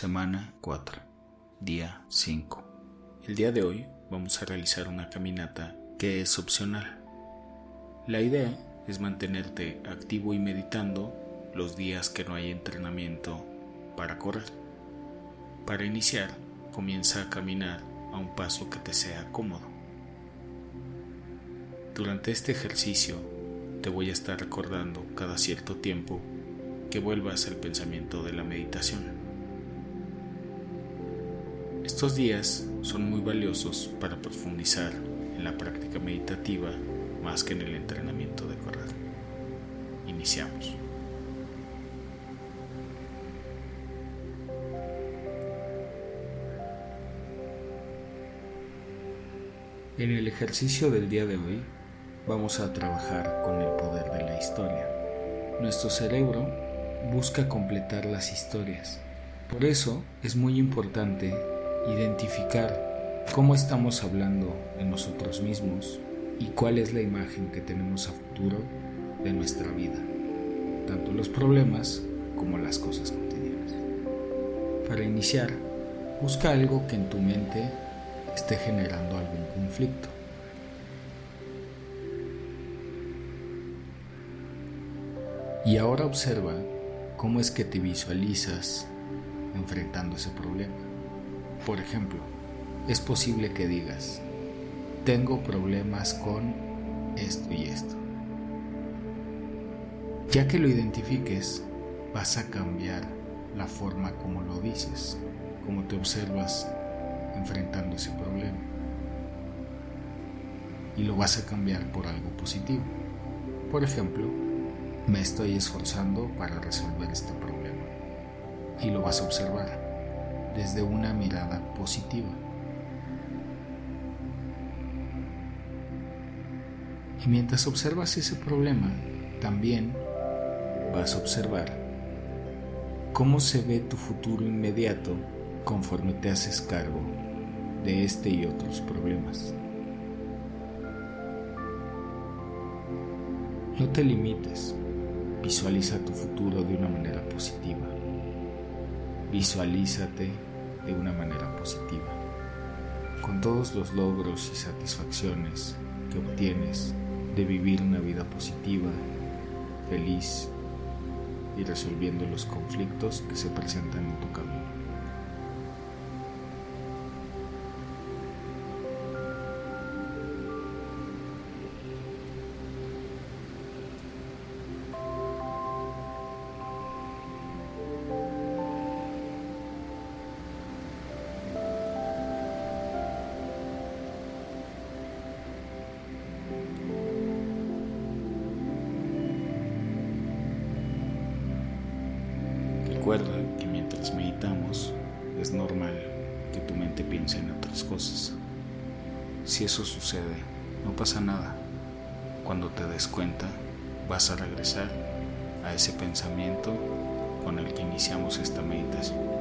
Semana 4, día 5. El día de hoy vamos a realizar una caminata que es opcional. La idea es mantenerte activo y meditando los días que no hay entrenamiento para correr. Para iniciar, comienza a caminar a un paso que te sea cómodo. Durante este ejercicio te voy a estar recordando cada cierto tiempo que vuelvas al pensamiento de la meditación. Estos días son muy valiosos para profundizar en la práctica meditativa más que en el entrenamiento de correr. Iniciamos. En el ejercicio del día de hoy vamos a trabajar con el poder de la historia. Nuestro cerebro busca completar las historias. Por eso es muy importante identificar cómo estamos hablando de nosotros mismos y cuál es la imagen que tenemos a futuro de nuestra vida, tanto los problemas como las cosas cotidianas. Para iniciar, busca algo que en tu mente esté generando algún conflicto. Y ahora observa cómo es que te visualizas enfrentando ese problema. Por ejemplo, es posible que digas, tengo problemas con esto y esto. Ya que lo identifiques, vas a cambiar la forma como lo dices, como te observas enfrentando ese problema. Y lo vas a cambiar por algo positivo. Por ejemplo, me estoy esforzando para resolver este problema. Y lo vas a observar desde una mirada positiva. Y mientras observas ese problema, también vas a observar cómo se ve tu futuro inmediato conforme te haces cargo de este y otros problemas. No te limites, visualiza tu futuro de una manera positiva. Visualízate de una manera positiva, con todos los logros y satisfacciones que obtienes de vivir una vida positiva, feliz y resolviendo los conflictos que se presentan en tu camino. Sucede, no pasa nada. Cuando te des cuenta, vas a regresar a ese pensamiento con el que iniciamos esta meditación.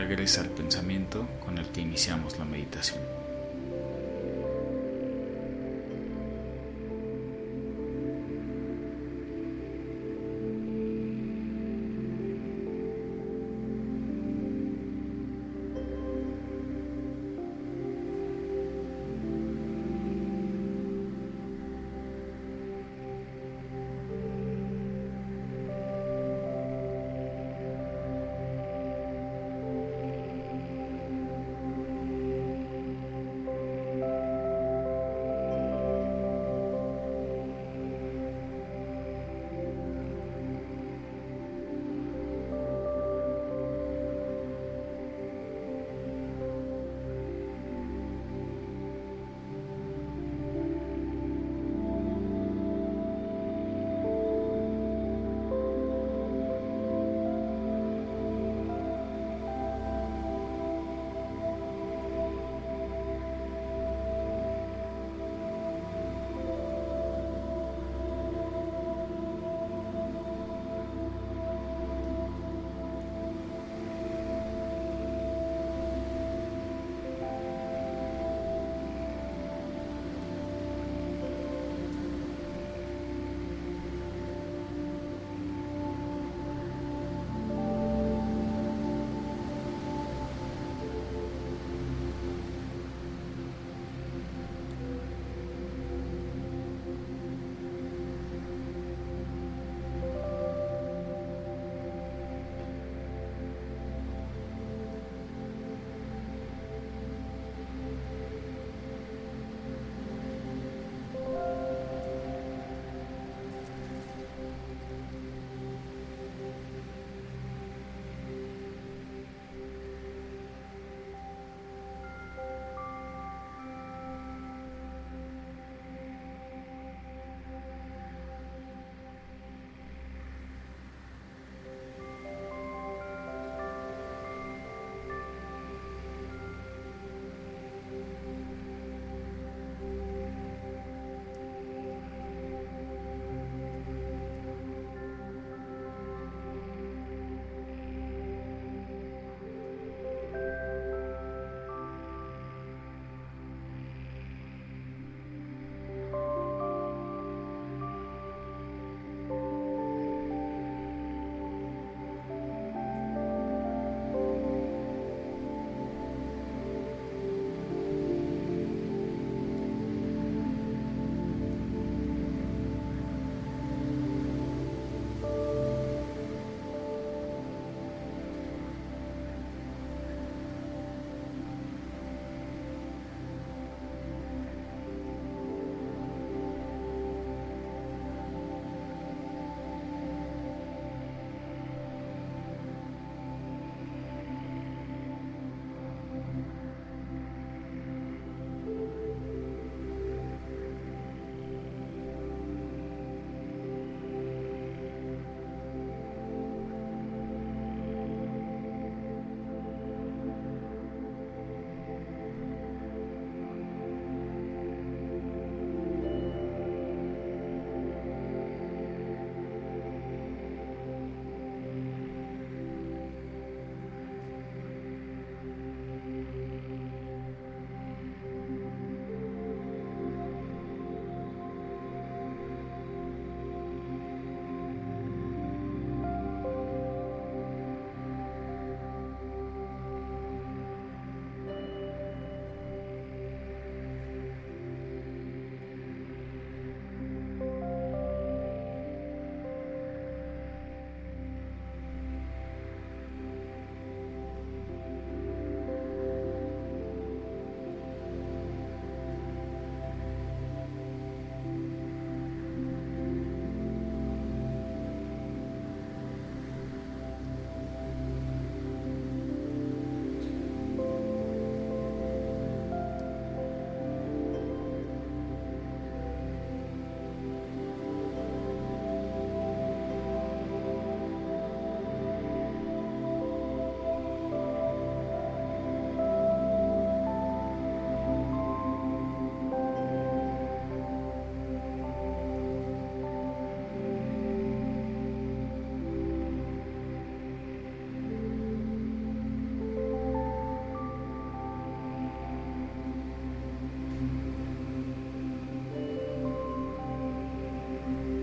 Regresa al pensamiento con el que iniciamos la meditación.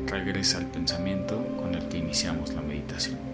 Regresa al pensamiento con el que iniciamos la meditación.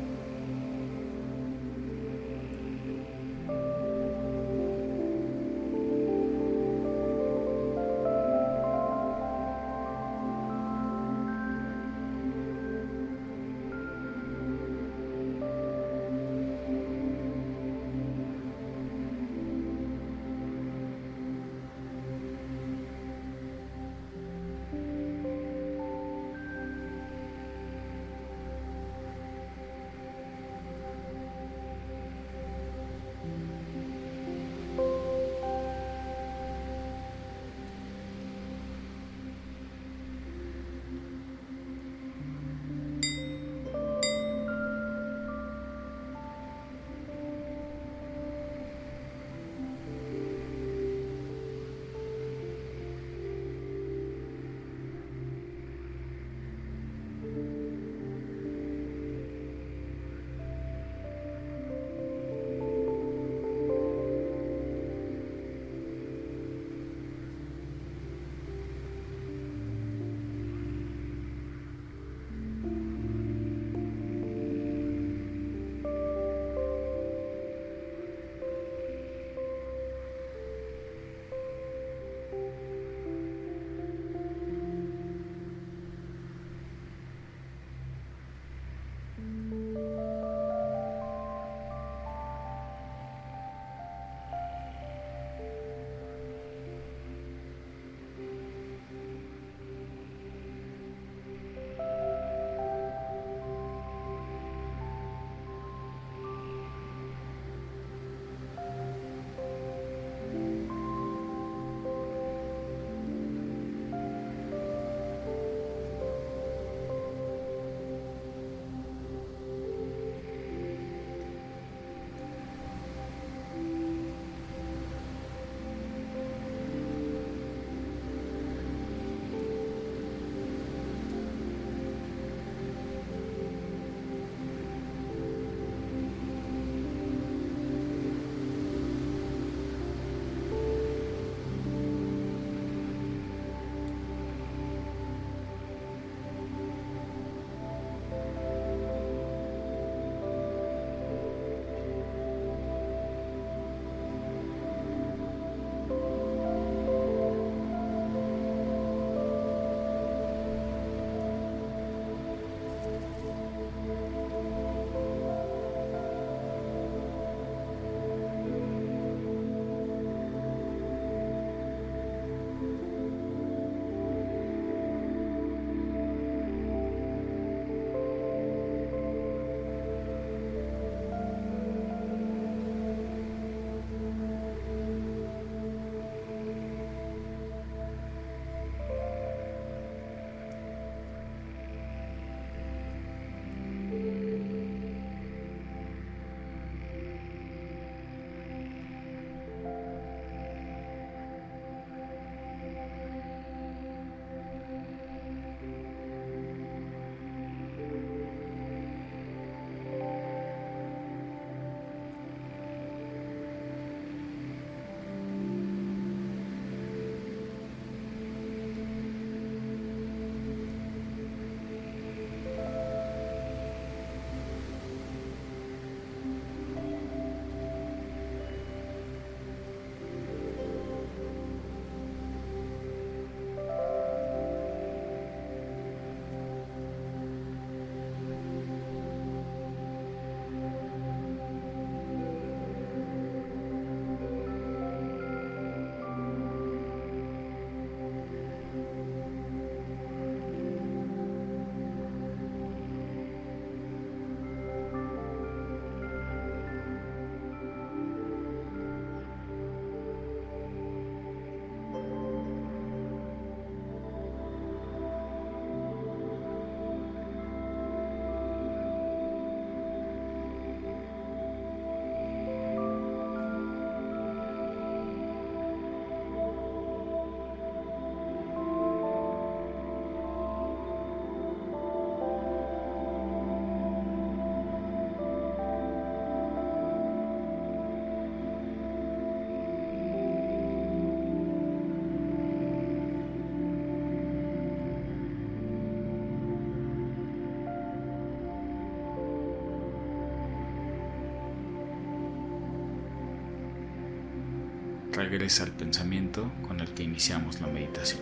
Regresa al pensamiento con el que iniciamos la meditación.